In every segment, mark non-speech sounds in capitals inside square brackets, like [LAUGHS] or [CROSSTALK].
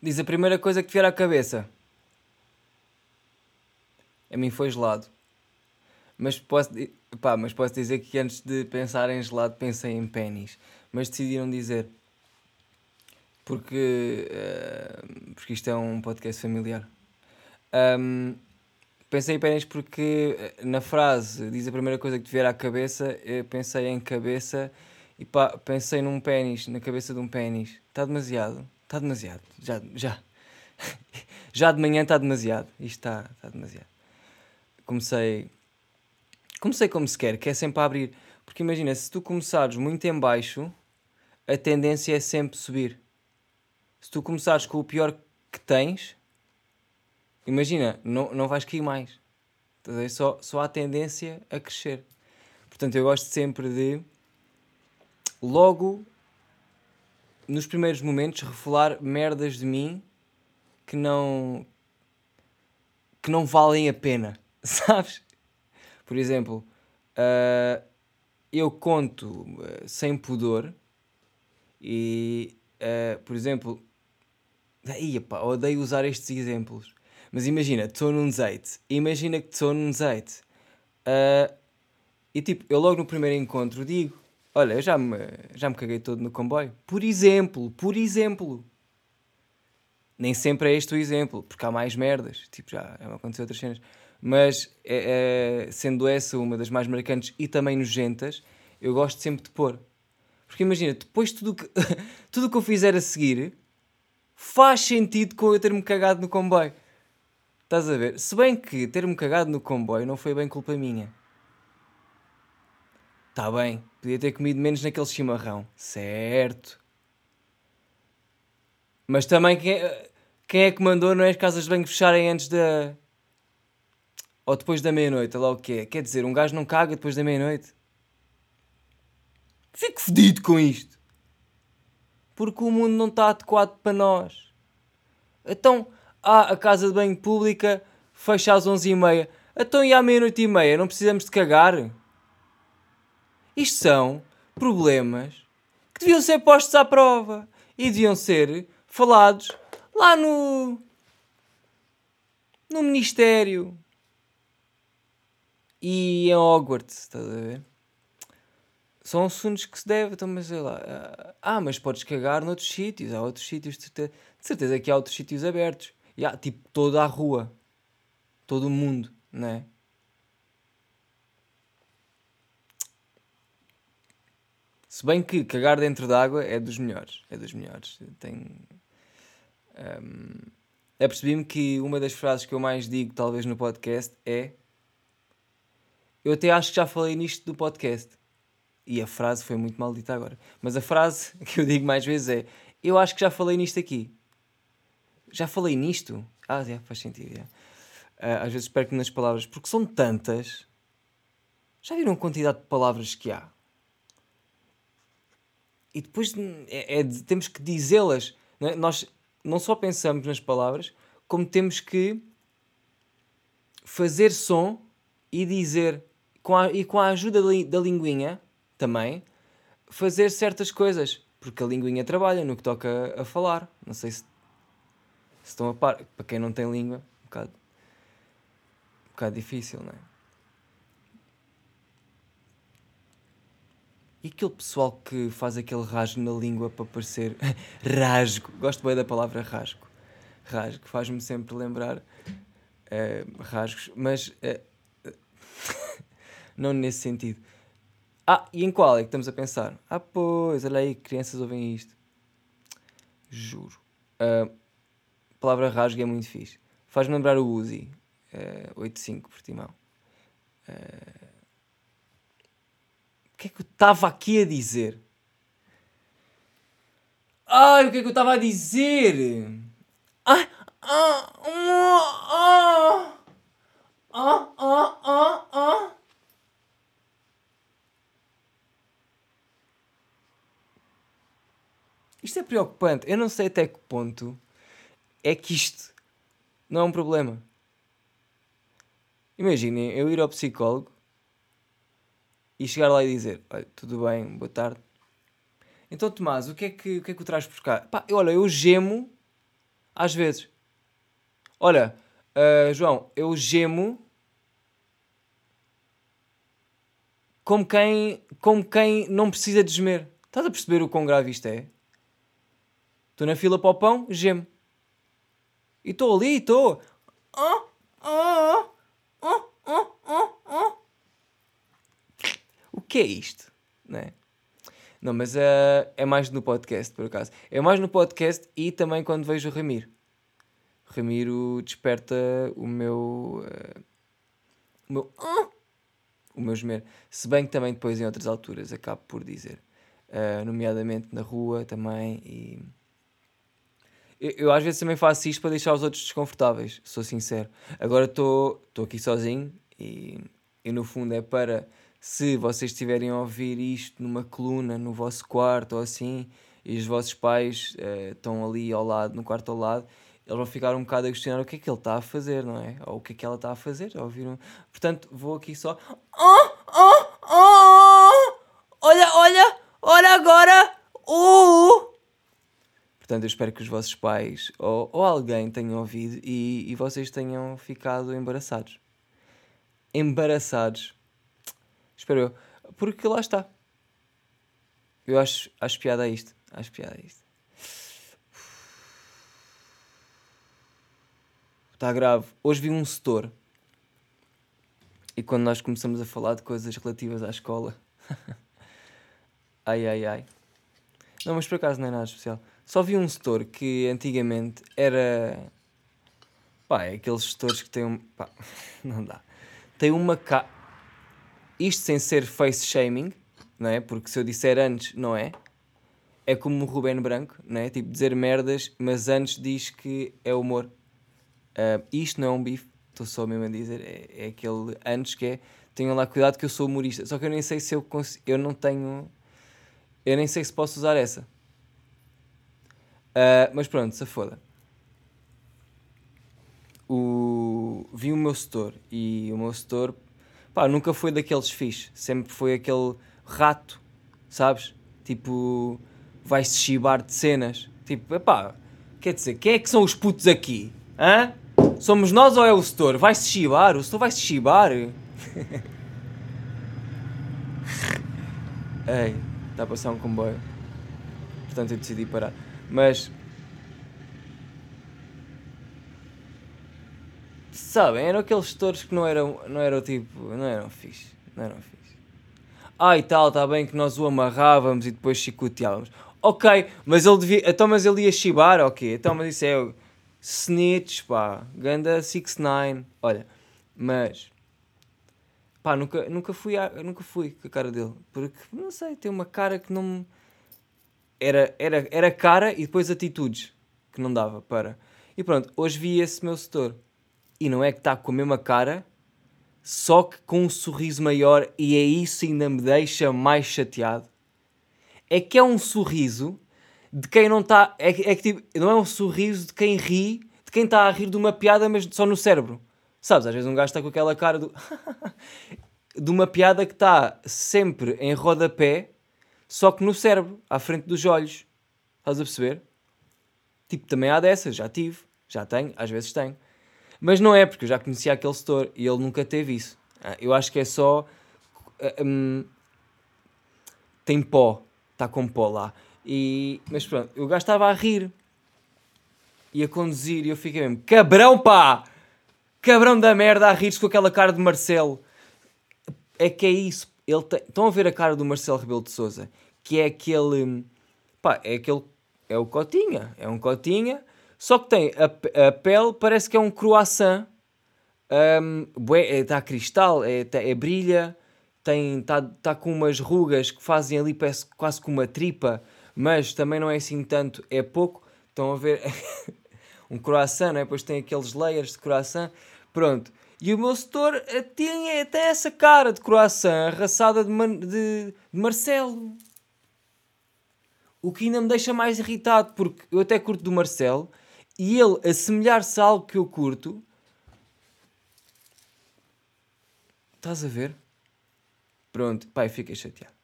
Diz a primeira coisa que te vier à cabeça. A mim foi gelado. Mas posso, pá, mas posso dizer que antes de pensar em gelado pensei em pênis. Mas decidiram dizer. Porque, uh, porque isto é um podcast familiar. Um, pensei em pênis porque eh, na frase diz a primeira coisa que te vier à cabeça, eu pensei em cabeça e pá, pensei num pênis, na cabeça de um pênis. Está demasiado. Está demasiado. Já, já. [LAUGHS] já de manhã está demasiado. Isto está, está demasiado. Comecei comecei como se quer, que é sempre a abrir. Porque imagina, se tu começares muito em baixo, a tendência é sempre subir. Se tu começares com o pior que tens, imagina, não, não vais cair mais. Só, só há tendência a crescer. Portanto, eu gosto sempre de, logo, nos primeiros momentos, revelar merdas de mim que não. que não valem a pena. [LAUGHS] Sabes? Por exemplo, uh, eu conto uh, sem pudor e, uh, por exemplo, Ia, pá, odeio usar estes exemplos. Mas imagina, estou num date. Imagina que estou num date. Uh, e tipo, eu logo no primeiro encontro digo: Olha, eu já me, já me caguei todo no comboio. Por exemplo, por exemplo. Nem sempre é este o exemplo, porque há mais merdas. Tipo, já, já aconteceu outras cenas mas é, é, sendo essa uma das mais marcantes e também nojentas, eu gosto sempre de pôr. Porque imagina, depois tudo que, [LAUGHS] tudo que eu fizer a seguir faz sentido com eu ter-me cagado no comboio. Estás a ver? Se bem que ter-me cagado no comboio não foi bem culpa minha. Está bem, podia ter comido menos naquele chimarrão. Certo. Mas também quem é, quem é que mandou não é as casas de banho fecharem antes da ou depois da meia-noite, lá o que é. Quer dizer, um gajo não caga depois da meia-noite? Fico fedido com isto. Porque o mundo não está adequado para nós. Então, ah, a casa de banho pública fecha às onze e meia. Então, e à meia-noite e meia? Não precisamos de cagar? Isto são problemas que deviam ser postos à prova. E deviam ser falados lá no... No Ministério e em Hogwarts, estás a ver? São assuntos que se deve, então, mas sei lá. Ah, mas podes cagar noutros sítios, há outros sítios, de certeza, de certeza que há outros sítios abertos. E há, tipo, toda a rua, todo o mundo, não é? Se bem que cagar dentro d'água é dos melhores, é dos melhores. Tem. Um, apercebi-me que uma das frases que eu mais digo, talvez no podcast, é eu até acho que já falei nisto do podcast. E a frase foi muito mal dita agora. Mas a frase [LAUGHS] que eu digo mais vezes é: Eu acho que já falei nisto aqui. Já falei nisto? Ah, é, faz sentido. É. Às vezes perco nas palavras, porque são tantas. Já viram a quantidade de palavras que há? E depois é, é temos que dizê-las. É? Nós não só pensamos nas palavras, como temos que fazer som e dizer com a, e com a ajuda da linguinha também, fazer certas coisas. Porque a linguinha trabalha no que toca a falar. Não sei se, se, estão a par. Para quem não tem língua, um bocado, um bocado difícil, não é? E aquele pessoal que faz aquele rasgo na língua para parecer. [LAUGHS] rasgo. Gosto bem da palavra rasgo. Rasgo. Faz-me sempre lembrar uh, rasgos. Mas uh, [LAUGHS] não nesse sentido. Ah, e em qual é que estamos a pensar? Ah, pois, olha aí, crianças ouvem isto. Juro. Uh, a palavra rasgo é muito fixe. Faz-me lembrar o Uzi. Uh, 85, Portimão. Uh, que é que eu estava aqui a dizer? Ai, o que é que eu estava a dizer? Ah, ah, ah, ah, ah, ah, ah. Isto é preocupante. Eu não sei até que ponto é que isto não é um problema. Imaginem eu ir ao psicólogo e chegar lá e dizer: tudo bem, boa tarde. Então, Tomás, o que é que, o que, é que o traz por cá? Pá, olha, eu gemo Às vezes. Olha, uh, João, eu gemo como quem, como quem não precisa de gemer. Estás a perceber o quão grave isto é? Estou na fila para o pão, gemo. E estou ali, estou. Oh, oh, oh, oh, oh, oh. O que é isto? Não é? Não, mas uh, é mais no podcast, por acaso. É mais no podcast e também quando vejo o Ramiro. O Ramiro desperta o meu. Uh, o meu. Uh, o meu gemer. Se bem que também depois em outras alturas acabo por dizer. Uh, nomeadamente na rua também. E... Eu, eu, às vezes também faço isto para deixar os outros desconfortáveis, sou sincero. Agora estou aqui sozinho e, e no fundo é para se vocês estiverem a ouvir isto numa coluna no vosso quarto ou assim e os vossos pais uh, estão ali ao lado, no quarto ao lado eles vão ficar um bocado a questionar o que é que ele está a fazer, não é? Ou o que é que ela está a fazer. Ouviram? Portanto, vou aqui só. Oh, oh, oh! Olha, olha, olha agora! Uh! Portanto, eu espero que os vossos pais ou, ou alguém tenham ouvido e, e vocês tenham ficado embaraçados. Embaraçados. Espero eu. Porque lá está. Eu acho, acho piada a isto. Acho piada a isto. Está grave. Hoje vi um setor. E quando nós começamos a falar de coisas relativas à escola. [LAUGHS] ai ai ai. Não, mas por acaso não é nada especial. Só vi um setor que antigamente era. Pá, é aqueles setores que têm um. Pá, [LAUGHS] não dá. Tem uma ca. Isto sem ser face shaming, não é? Porque se eu disser antes, não é? É como o Ruben Branco, não é? Tipo, dizer merdas, mas antes diz que é humor. Uh, isto não é um bife, estou só mesmo a dizer, é, é, aquele antes que é, tenham lá cuidado que eu sou humorista. Só que eu nem sei se eu consigo, eu não tenho, eu nem sei se posso usar essa. Uh, mas pronto, se foda. O, vi o meu setor e o meu setor pá, nunca foi daqueles fixe, sempre foi aquele rato, sabes? Tipo, vais-se chibar de cenas. Tipo, epá, quer dizer, quem é que são os putos aqui? Hã? Somos nós ou é o setor? Vai-se chibar? O setor vai-se chibar? [LAUGHS] Ei, está a passar um comboio. Portanto, eu decidi parar. Mas. Sabem, eram aqueles setores que não eram, não eram tipo. Não eram fixe. Não eram fixe. Ah, e tal, está bem que nós o amarrávamos e depois chicoteávamos. Ok, mas ele devia. Então, mas ele ia chibar? Ok, então, mas isso é. Snitch, pá, ganda 6ix9ine, olha, mas pá, nunca, nunca, fui a, nunca fui com a cara dele, porque não sei, tem uma cara que não era, era, era cara e depois atitudes que não dava para. E pronto, hoje vi esse meu setor e não é que está com a mesma cara, só que com um sorriso maior, e é isso ainda me deixa mais chateado. É que é um sorriso de quem não está. É, é que tipo, não é um sorriso de quem ri, de quem está a rir de uma piada, mas só no cérebro. Sabes? Às vezes um gajo está com aquela cara do. [LAUGHS] de uma piada que está sempre em rodapé, só que no cérebro, à frente dos olhos. Estás a perceber? Tipo, também há dessas, já tive, já tenho, às vezes tenho. Mas não é, porque eu já conhecia aquele setor e ele nunca teve isso. Ah, eu acho que é só. Hum, tem pó, está com pó lá. E, mas pronto, o gajo estava a rir e a conduzir e eu fiquei mesmo, cabrão pá! Cabrão da merda a rir-se com aquela cara de Marcelo. É que é isso. Ele tem... Estão a ver a cara do Marcelo Rebelo de Souza, que é aquele. Pá, é aquele. É o Cotinha. É um Cotinha. Só que tem a, a pele, parece que é um croissant. Está é, cristal, é, tá, é brilha, está tá com umas rugas que fazem ali, parece quase com uma tripa mas também não é assim tanto, é pouco. Estão a ver [LAUGHS] um croissant, não é? Depois tem aqueles layers de croissant. Pronto. E o meu setor eh, tinha até essa cara de croissant arraçada de, Man de, de Marcelo. O que ainda me deixa mais irritado, porque eu até curto do Marcelo e ele assemelhar-se a algo que eu curto. Estás a ver? Pronto, pai, fiquei chateado.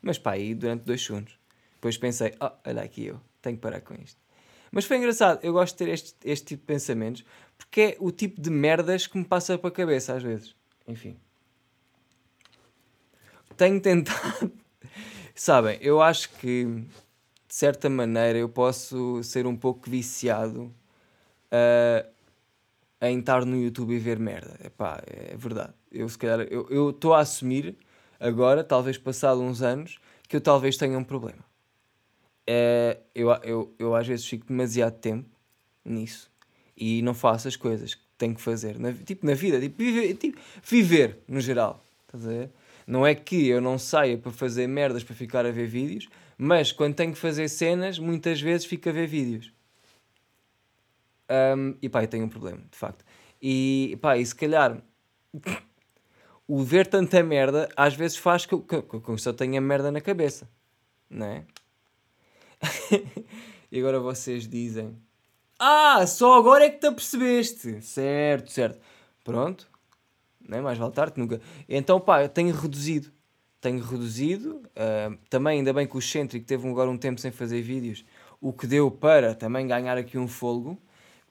Mas pá, aí durante dois segundos. Depois pensei, oh, olha aqui eu, tenho que parar com isto. Mas foi engraçado, eu gosto de ter este, este tipo de pensamentos porque é o tipo de merdas que me passa para a cabeça às vezes. Enfim. Tenho tentado. [LAUGHS] Sabem, eu acho que de certa maneira eu posso ser um pouco viciado uh, em estar no YouTube e ver merda. Epá, é verdade. Eu se calhar eu estou a assumir agora, talvez passado uns anos, que eu talvez tenha um problema. É, eu, eu, eu às vezes fico demasiado tempo nisso e não faço as coisas que tenho que fazer. Na, tipo, na vida, tipo, viver, tipo, viver no geral. Estás a ver? Não é que eu não saia para fazer merdas para ficar a ver vídeos, mas quando tenho que fazer cenas, muitas vezes fico a ver vídeos. Um, e pá, eu tenho um problema, de facto. E pá, e se calhar [LAUGHS] o ver tanta merda às vezes faz que eu, que, que eu só tenha merda na cabeça, não é? [LAUGHS] e agora vocês dizem: Ah, só agora é que te apercebeste. Certo, certo. Pronto, não é? mais vale tarde nunca. Então, pá, eu tenho reduzido. Tenho reduzido. Uh, também, ainda bem que o Centric teve agora um tempo sem fazer vídeos, o que deu para também ganhar aqui um folgo,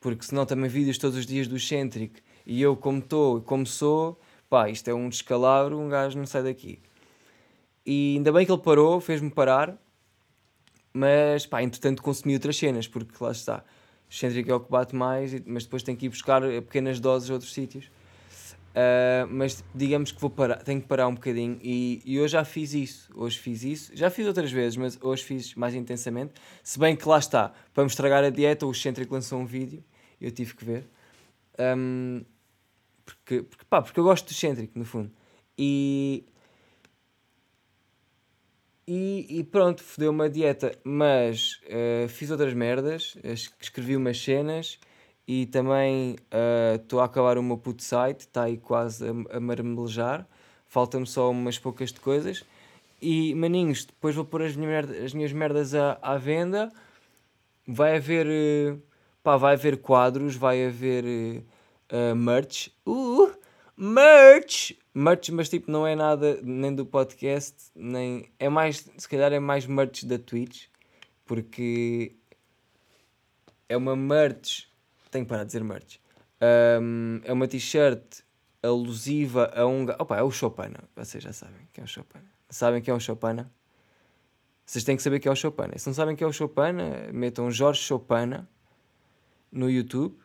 porque senão também vídeos todos os dias do Centric e eu, como estou e como sou, pá, isto é um descalabro, um gajo não sai daqui. E ainda bem que ele parou, fez-me parar, mas pá, entretanto consumi outras cenas, porque lá está. O Centric é o que bate mais, mas depois tenho que ir buscar pequenas doses a outros sítios. Uh, mas digamos que vou parar, tenho que parar um bocadinho e, e hoje já fiz isso. Hoje fiz isso, já fiz outras vezes, mas hoje fiz mais intensamente. Se bem que lá está, para me estragar a dieta, o Centric lançou um vídeo, eu tive que ver. Um, porque, porque, pá, porque eu gosto do Centric, no fundo. E, e, e pronto, fodeu uma dieta, mas uh, fiz outras merdas, escrevi umas cenas e também estou uh, a acabar o meu puto site, está aí quase a, a marmelejar. Falta-me só umas poucas de coisas. E maninhos, depois vou pôr as minhas merdas, as minhas merdas à, à venda. Vai haver, uh, pá, vai haver quadros, vai haver uh, merch. Uh, merch! Merch, mas tipo, não é nada nem do podcast, nem. É mais, se calhar é mais merch da Twitch, porque é uma merch tenho que parar de dizer merch. Um, é uma t-shirt alusiva a um. Opa, é o Chopana. Vocês já sabem quem é o Chopana. Sabem quem é o Chopana? Vocês têm que saber quem é o Chopana. Se não sabem quem é o Chopana, metam Jorge Chopana no YouTube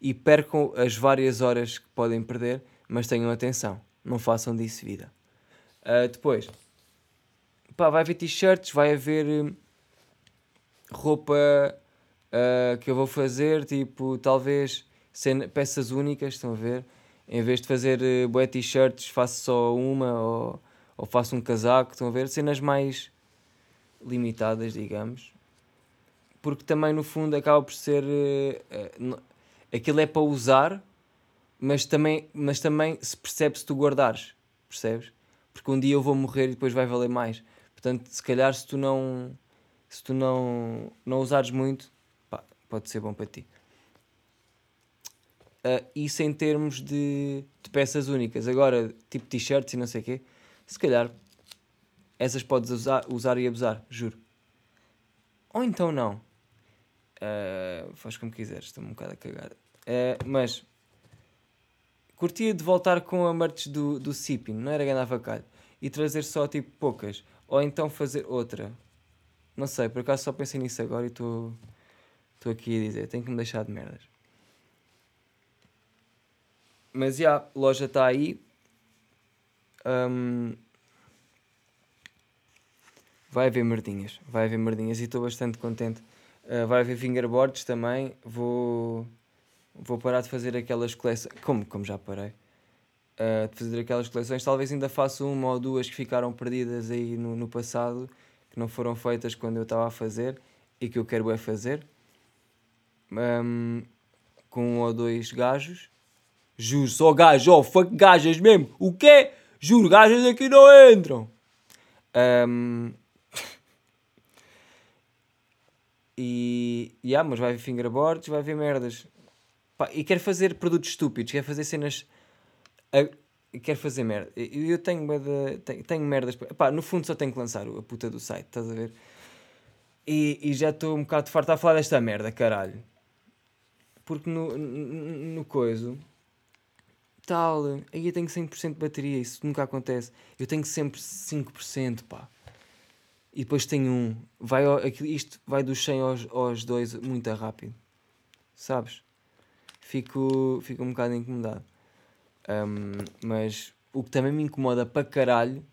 e percam as várias horas que podem perder, mas tenham atenção. Não façam disso vida. Uh, depois, pá, vai haver t-shirts, vai haver hum, roupa uh, que eu vou fazer, tipo, talvez peças únicas, estão a ver? Em vez de fazer uh, bué t-shirts, faço só uma ou, ou faço um casaco, estão a ver? Cenas mais limitadas, digamos. Porque também, no fundo, acaba por ser. Uh, aquilo é para usar, mas também, mas também se percebe se tu guardares, percebes? Porque um dia eu vou morrer e depois vai valer mais. Portanto, se calhar, se tu não, se tu não, não usares muito, pode ser bom para ti. Uh, isso em termos de, de, peças únicas. Agora, tipo t-shirts e não sei o quê, se calhar essas podes usar, usar e abusar, juro. Ou então não. Uh, faz como quiseres, estou um bocado a cagar. Uh, mas curtia de voltar com a merch do, do Sipin, não era ganhar vacalho, e trazer só tipo poucas. Ou então fazer outra. Não sei, por acaso só pensei nisso agora e estou. Estou aqui a dizer, tenho que me deixar de merdas. Mas já, a loja está aí. Um, vai haver merdinhas. Vai haver merdinhas e estou bastante contente. Uh, vai haver fingerboards também. Vou, vou parar de fazer aquelas coleções. Como, como já parei. Uh, de fazer aquelas coleções. Talvez ainda faça uma ou duas que ficaram perdidas aí no, no passado, que não foram feitas quando eu estava a fazer e que eu quero é fazer um, com um ou dois gajos. Juro, só gajos, oh, fuck gajas mesmo. O quê? Juro, gajas aqui não entram. Um, [LAUGHS] e. Yeah, mas vai haver fingerboards, vai haver merdas. Pá, e quero fazer produtos estúpidos, quero fazer cenas. A, quero fazer merda. Eu, eu tenho, tenho, tenho merdas. Pá, no fundo só tenho que lançar a puta do site, estás a ver? E, e já estou um bocado farto a falar desta merda, caralho. Porque no, no, no coiso, tal, aí eu tenho 100% de bateria, isso nunca acontece. Eu tenho sempre 5%, pá. E depois tenho um. Vai, isto vai dos 100 aos, aos 2 muito rápido. Sabes? Fico, fico um bocado incomodado. Ahm, mas o que também me incomoda para caralho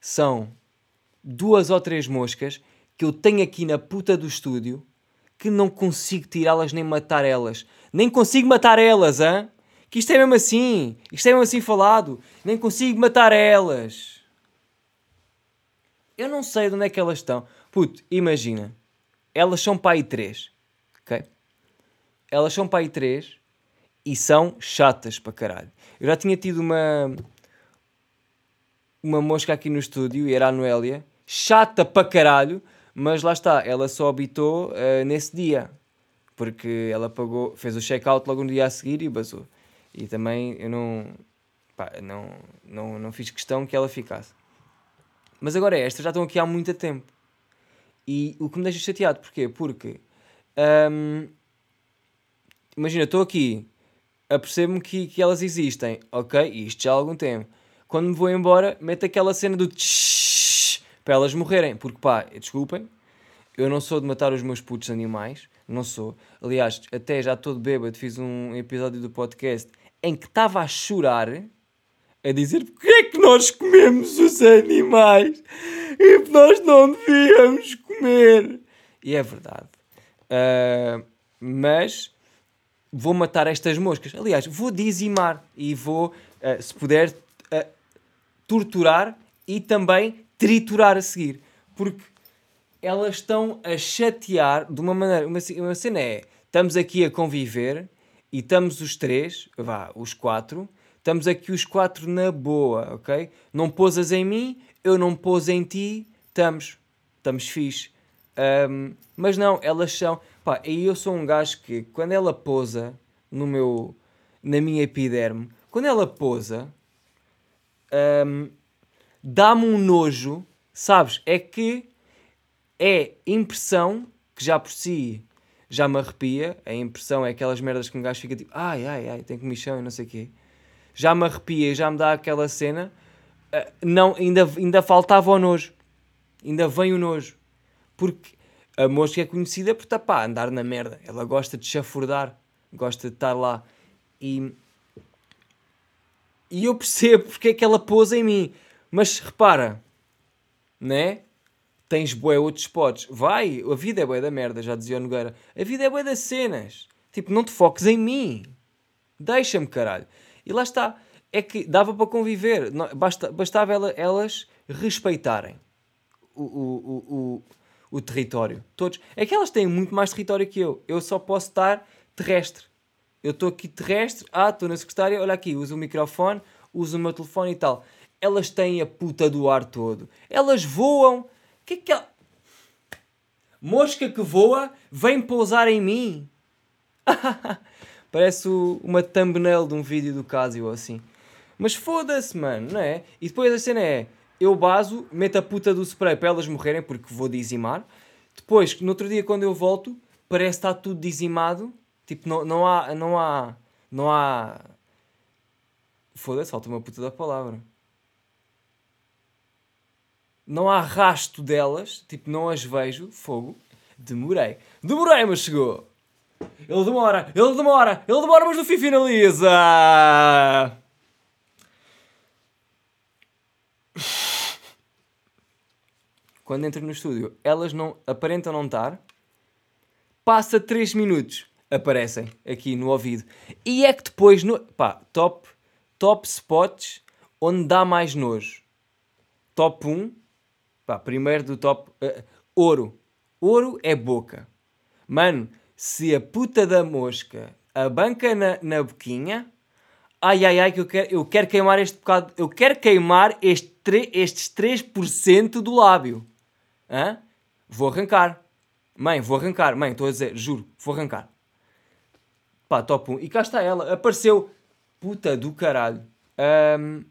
são duas ou três moscas que eu tenho aqui na puta do estúdio que não consigo tirá-las nem matar elas. Nem consigo matar elas, hã? Que isto é mesmo assim. Isto é mesmo assim falado. Nem consigo matar elas. Eu não sei de onde é que elas estão. Puto, imagina. Elas são aí três. Ok? Elas são aí três e são chatas para caralho. Eu já tinha tido uma uma mosca aqui no estúdio e era a Noélia, chata para caralho, mas lá está, ela só habitou eh, nesse dia, porque ela pagou, fez o check-out logo no dia a seguir e basou. E também eu não, pá, não, não, não fiz questão que ela ficasse. Mas agora estas já estão aqui há muito tempo. E o que me deixa chateado, porquê? Porque hum, imagina, estou aqui, apercebo-me que, que elas existem, ok? Isto já há algum tempo. Quando me vou embora, meto aquela cena do tsh para elas morrerem. Porque pá, desculpem, eu não sou de matar os meus putos animais, não sou. Aliás, até já todo bêbado, fiz um episódio do podcast em que estava a chorar, a dizer porque é que nós comemos os animais e nós não devíamos comer. E é verdade. Ah, mas vou matar estas moscas. Aliás, vou dizimar e vou, ah, se puder, ah, torturar e também triturar a seguir. Porque elas estão a chatear de uma maneira. Uma, uma cena é: estamos aqui a conviver e estamos os três, vá, os quatro, estamos aqui os quatro na boa, ok? Não pousas em mim, eu não pôs em ti, estamos, estamos fixe. Ahm, mas não, elas são. Pá, e eu sou um gajo que quando ela pousa no meu, na minha epiderme, quando ela pousa, ahm, dá-me um nojo, sabes? É que é impressão que já por si já me arrepia. A impressão é aquelas merdas que um gajo fica tipo, ai, ai, ai, tem comichão e não sei o quê. Já me arrepia já me dá aquela cena. Ah, não, ainda, ainda faltava o nojo. Ainda vem o nojo. Porque a mosca é conhecida por tapar, andar na merda. Ela gosta de chafurdar, gosta de estar lá. E, e eu percebo porque é que ela pousa em mim. Mas repara, né? Tens bué outros spots. Vai, a vida é bué da merda, já dizia o Nogueira. A vida é bué das cenas. Tipo, não te foques em mim. Deixa-me, caralho. E lá está. É que dava para conviver. Basta, bastava ela- elas respeitarem o, o, o, o, o território. Todos. É que elas têm muito mais território que eu. Eu só posso estar terrestre. Eu estou aqui terrestre. Ah, estou na secretária. Olha aqui, uso o microfone, uso o meu telefone e tal. Elas têm a puta do ar todo. Elas voam. Que é que ela... Mosca que voa vem pousar em mim. [LAUGHS] Parece uma thumbnail de um vídeo do Casio assim. Mas foda-se, mano, não é? E depois a cena é: eu baso, meto a puta do spray para elas morrerem, porque vou dizimar. Depois, no outro dia, quando eu volto, parece está tudo dizimado. Tipo, não, não há. Não há. Não há. Foda-se, falta uma puta da palavra. Não há rasto delas, tipo, não as vejo. Fogo. Demorei. Demorei, mas chegou. Ele demora, ele demora, ele demora, mas no fim finaliza. [SIGHS] Quando entro no estúdio, elas não aparentam não estar. Passa 3 minutos, aparecem aqui no ouvido. E é que depois, no, pá, top, top spots onde dá mais nojo. Top 1, pá, primeiro do top, eh, ouro. Ouro é boca. Mano, se a puta da mosca abanca na, na boquinha, ai ai ai, que eu quero, eu quero queimar este bocado, eu quero queimar este, estes 3% do lábio. Hã? Vou arrancar. Mãe, vou arrancar. Mãe, estou a dizer, juro, vou arrancar. Pá, top 1. E cá está ela, apareceu. Puta do caralho. Ahm.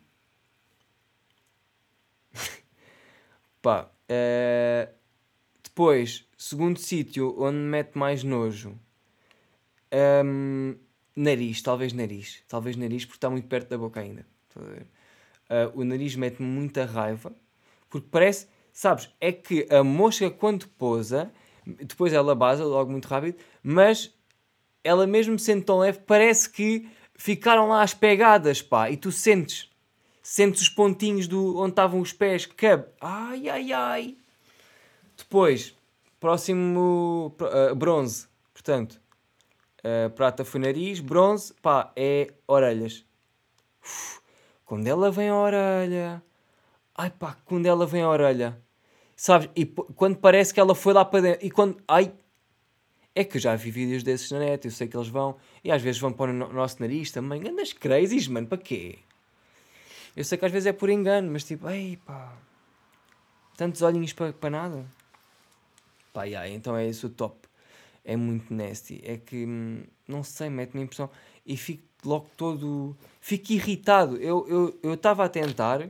Pá, eh, depois, Segundo sítio onde me mete mais nojo. Um, nariz, talvez nariz. Talvez nariz, porque está muito perto da boca ainda. Uh, o nariz mete-me muita raiva, porque parece, sabes, é que a mosca quando pousa, depois ela basa logo muito rápido, mas ela mesmo sendo tão leve, parece que ficaram lá as pegadas, pá, e tu sentes, sentes os pontinhos do onde estavam os pés, cabe, ai, ai, ai. Depois, próximo, uh, bronze, portanto, uh, prata foi nariz, bronze, pá, é orelhas. Uf, quando ela vem à orelha, ai pá, quando ela vem à orelha, sabes, e quando parece que ela foi lá para dentro, e quando, ai, é que eu já vi vídeos desses na net, eu sei que eles vão, e às vezes vão para o nosso nariz também. Andas crazies, mano, para quê? Eu sei que às vezes é por engano, mas tipo, ei pá, tantos olhinhos para, para nada. Pá, yeah, então é isso o top. É muito nasty. É que, hum, não sei, mete-me impressão. E fico logo todo. Fico irritado. Eu estava eu, eu a tentar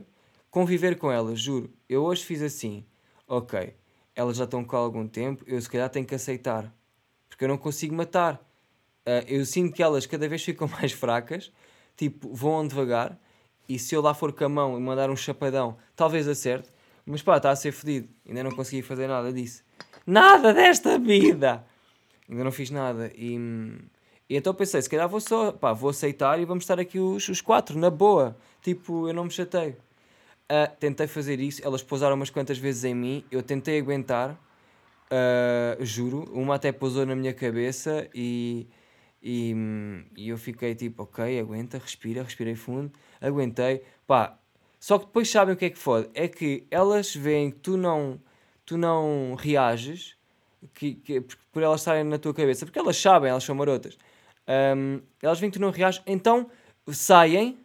conviver com elas, juro. Eu hoje fiz assim. Ok, elas já estão com há algum tempo, eu se calhar tenho que aceitar porque eu não consigo matar. Uh, eu sinto que elas cada vez ficam [LAUGHS] mais fracas, tipo, vão devagar, e se eu lá for com a mão e mandar um chapadão, talvez acerte, mas pá, está a ser fedido, ainda não consegui fazer nada disso. Nada desta vida! Ainda não fiz nada, e, e então pensei, se calhar vou só, pá, vou aceitar e vamos estar aqui os, os quatro, na boa, tipo, eu não me chateio. Uh, tentei fazer isso, elas pousaram umas quantas vezes em mim, eu tentei aguentar, Uh, juro, uma até pousou na minha cabeça e, e, e, eu fiquei tipo, ok, aguenta, respira, respirei fundo, aguentei, pá. Só que depois sabem o que é que fode? É que elas veem que tu não, tu não reages que, que, por elas estarem na tua cabeça, porque elas sabem, elas são marotas. Um, elas veem que tu não reages, então saem,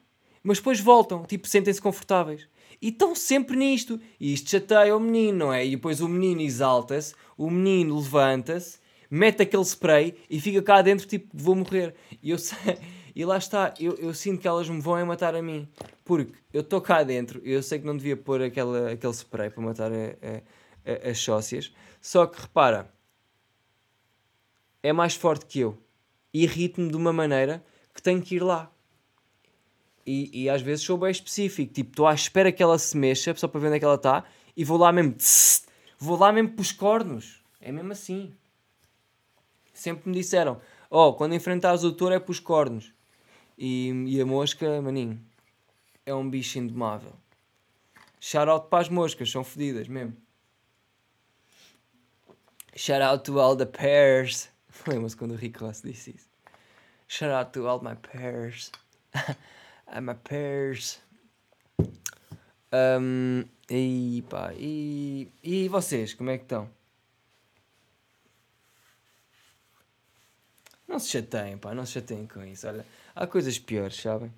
mas depois voltam, tipo, sentem-se confortáveis. E estão sempre nisto. E isto chateia o menino, não é? E depois o menino exalta-se, o menino levanta-se, mete aquele spray e fica cá dentro tipo, vou morrer. E eu [LAUGHS] sei, e lá está, eu, eu sinto que elas me vão matar a mim. Porque eu estou cá dentro, eu sei que não devia pôr aquela, aquele spray para matar a, a, a, as sócias. Só que repara, é mais forte que eu. Irrita-me de uma maneira que tenho que ir lá. E, e às vezes sou bem específico. Tipo, estou à espera que ela se mexa só para ver onde é que ela está e vou lá mesmo. Tss, vou lá mesmo para os cornos. É mesmo assim. Sempre me disseram: Oh, quando enfrentares o touro é para os cornos. E, e a mosca, maninho, é um bicho indomável. Shout out para as moscas, são fodidas mesmo. Shout out to all the pairs. Lembra-se [LAUGHS] quando o Rick Ross disse isso? Shout out to all my pairs. I'm [LAUGHS] a pairs. Um, e pá, e, e vocês, como é que estão? Não se chateiem, pá, não se chateiem com isso. Olha, há coisas piores, sabem?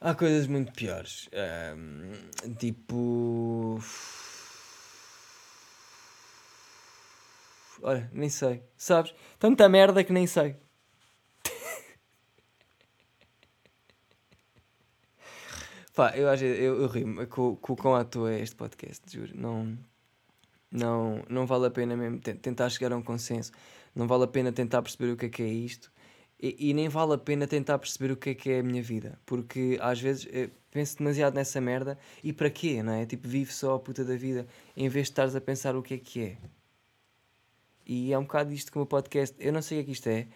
Há coisas muito piores. Um, tipo. Olha, nem sei. Sabes? Tanta merda que nem sei. [LAUGHS] Pá, eu acho eu, eu rimo com, com o quão à toa é este podcast, juro. Não, não, não vale a pena mesmo tentar chegar a um consenso. Não vale a pena tentar perceber o que é que é isto. E, e nem vale a pena tentar perceber o que é que é a minha vida. Porque às vezes eh, penso demasiado nessa merda. E para quê, não é? Tipo, vive só a puta da vida. Em vez de estares a pensar o que é que é. E é um bocado isto como o podcast. Eu não sei o que é que isto é.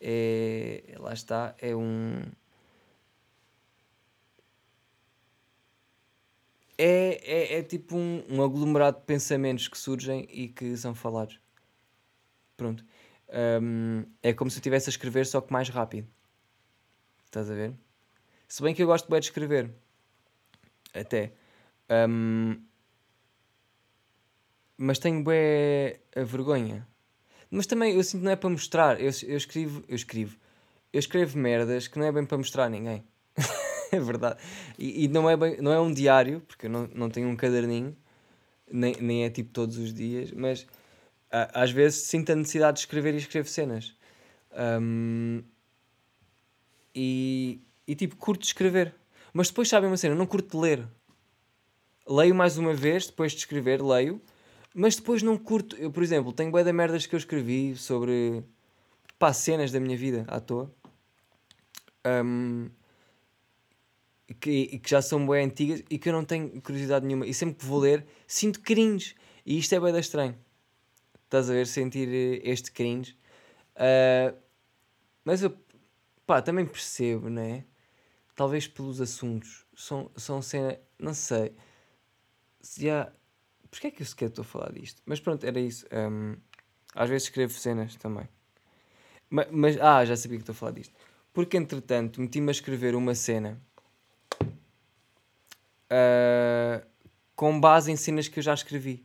é lá está. É um é, é, é tipo um, um, aglomerado de pensamentos que surgem e que são falados. Pronto. Um, é como se eu estivesse a escrever, só que mais rápido. Estás a ver? Se bem que eu gosto bem de escrever. Até. Um, mas tenho bem a vergonha. Mas também eu sinto que não é para mostrar. Eu, eu escrevo, eu escrevo. Eu escrevo merdas que não é bem para mostrar a ninguém. [LAUGHS] é verdade. E, e, não, é bem, não é um diário, porque eu não, não tenho um caderninho, nem, nem é tipo todos os dias, mas a, às vezes sinto a necessidade de escrever e escrevo cenas. Um, e, e tipo, curto de escrever. Mas depois sabem uma cena, não curto de ler. Leio mais uma vez, depois de escrever, leio, Mas depois não curto. Eu, por exemplo, tenho bué da merdas que eu escrevi sobre pá, cenas da minha vida à toa. Um, que, que já são bem antigas e que eu não tenho curiosidade nenhuma. E sempre que vou ler, sinto cringe. E isto é bem estranho. Estás a ver? Sentir eh, este cringe. Uh, mas eu pá, também percebo, não é? Talvez pelos assuntos. São, são cena. Não sei. Se há. Porquê é que eu sequer estou a falar disto? Mas pronto, era isso. Um, às vezes escrevo cenas também. Mas, mas, ah, já sabia que estou a falar disto. Porque entretanto meti-me a escrever uma cena uh, com base em cenas que eu já escrevi.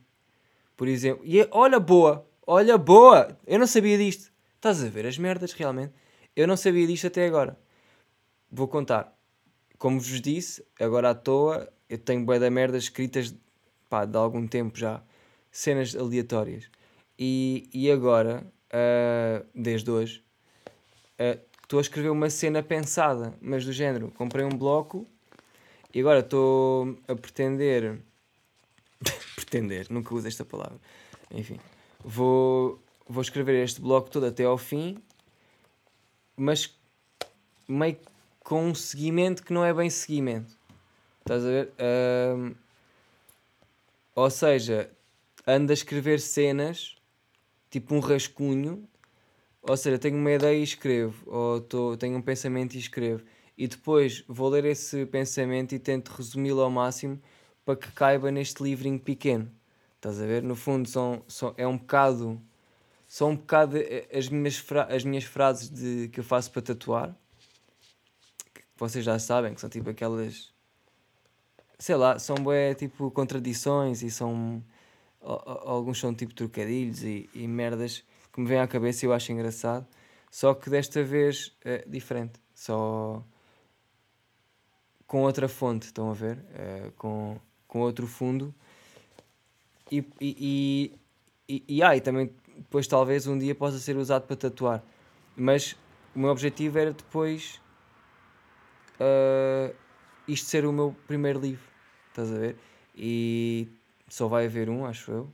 Por exemplo, e é, olha boa, olha boa, eu não sabia disto. Estás a ver as merdas realmente? Eu não sabia disto até agora. Vou contar. Como vos disse, agora à toa, eu tenho bué da merda escritas pá, de algum tempo já. Cenas aleatórias. E, e agora, uh, desde hoje, uh, estou a escrever uma cena pensada, mas do género. Comprei um bloco e agora estou a pretender. [LAUGHS] pretender, nunca uso esta palavra. Enfim, vou, vou escrever este bloco todo até ao fim, mas meio com um seguimento que não é bem seguimento. Estás a ver? Ou seja, ando a escrever cenas, tipo um rascunho. Ou seja, tenho uma ideia e escrevo. Ou tô, tenho um pensamento e escrevo e depois vou ler esse pensamento e tento resumi-lo ao máximo para que caiba neste livrinho pequeno. Estás a ver? No fundo, são, são, é um bocado. São um bocado as minhas, fra as minhas frases de, que eu faço para tatuar. Que vocês já sabem, que são tipo aquelas. Sei lá, são bué, tipo contradições e são. Alguns são tipo trocadilhos e, e merdas que me vêm à cabeça e eu acho engraçado. Só que desta vez é diferente. Só com outra fonte, estão a ver? Uh, com, com outro fundo. E, e, e, e, ah, e também depois talvez um dia possa ser usado para tatuar. Mas o meu objetivo era depois uh, isto ser o meu primeiro livro. Estás a ver? E só vai haver um, acho eu.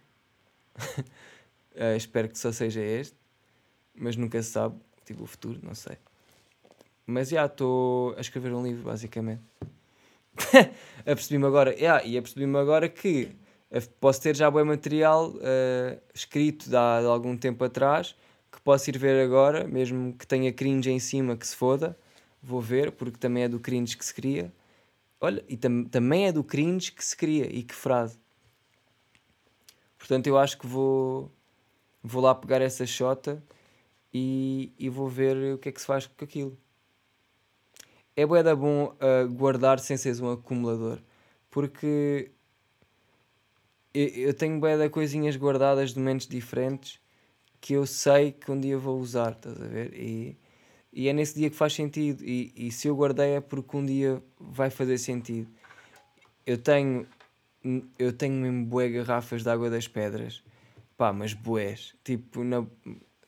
uh, [LAUGHS] espero que só seja este. Mas nunca se sabe. Tipo, o futuro, não sei. Mas já estou a escrever um livro, basicamente. [LAUGHS] apercebi-me agora, yeah, e apercebi-me agora que eh, posso ter já bom material uh, escrito de há de algum tempo atrás que posso ir ver agora, mesmo que tenha cringe em cima que se foda, vou ver, porque também é do cringe que se cria. Olha, e tam também é do cringe que se cria, e que frase. Portanto, eu acho que vou, vou lá pegar essa shota e, e vou ver o que é que se faz com aquilo é bué da bom uh, guardar sem seres um acumulador. Porque eu, eu tenho bué da coisinhas guardadas de momentos diferentes que eu sei que um dia vou usar, estás a ver? E, e é nesse dia que faz sentido. E, e se eu guardei é porque um dia vai fazer sentido. Eu tenho eu tenho mesmo bué garrafas de água das pedras. Pá, mas bués. Tipo, na,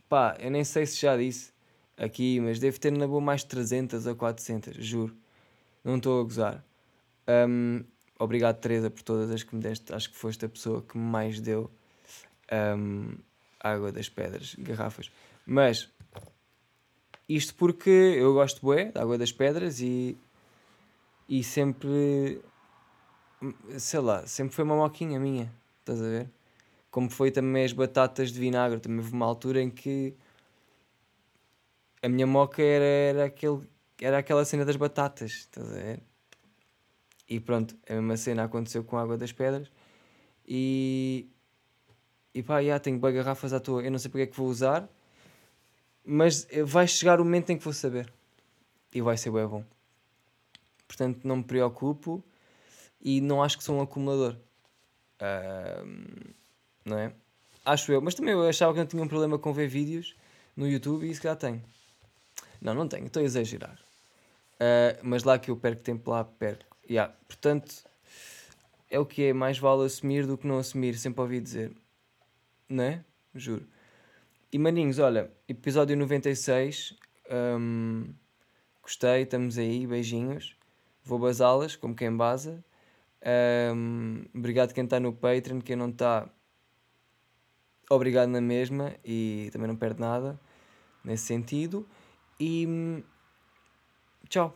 pá, eu nem sei se já disse aqui, mas devo ter na boa mais 300 a 400, juro. Não estou a gozar. Um, obrigado, Teresa, por todas as que me deste. Acho que foste a pessoa que mais deu um, água das pedras, garrafas. Mas isto porque eu gosto bué da água das pedras e, e sempre, sei lá, sempre foi uma moquinha minha, estás a ver? Como foi também as batatas de vinagre. Também houve uma altura em que a minha moca era, era, aquele, era aquela cena das batatas, estás a ver? E pronto, a mesma cena aconteceu com a água das pedras. E, e pá, já tenho bem garrafas à toa, eu não sei porque é que vou usar, mas vai chegar o momento em que vou saber. E vai ser bem bom. Portanto, não me preocupo e não acho que sou um acumulador. Uh, não é? Acho eu. Mas também eu achava que não tinha um problema com ver vídeos no YouTube e isso já tenho. Não, não tenho, estou a exagerar. Uh, mas lá que eu perco tempo, lá perco. Yeah. Portanto, é o que é, mais vale assumir do que não assumir, sempre ouvi dizer. Não é? Juro. E maninhos, olha, episódio 96. Um, gostei, estamos aí, beijinhos. Vou basá-las, como quem basa. Um, obrigado quem está no Patreon, quem não está, obrigado na mesma e também não perde nada nesse sentido. E hum, tchau.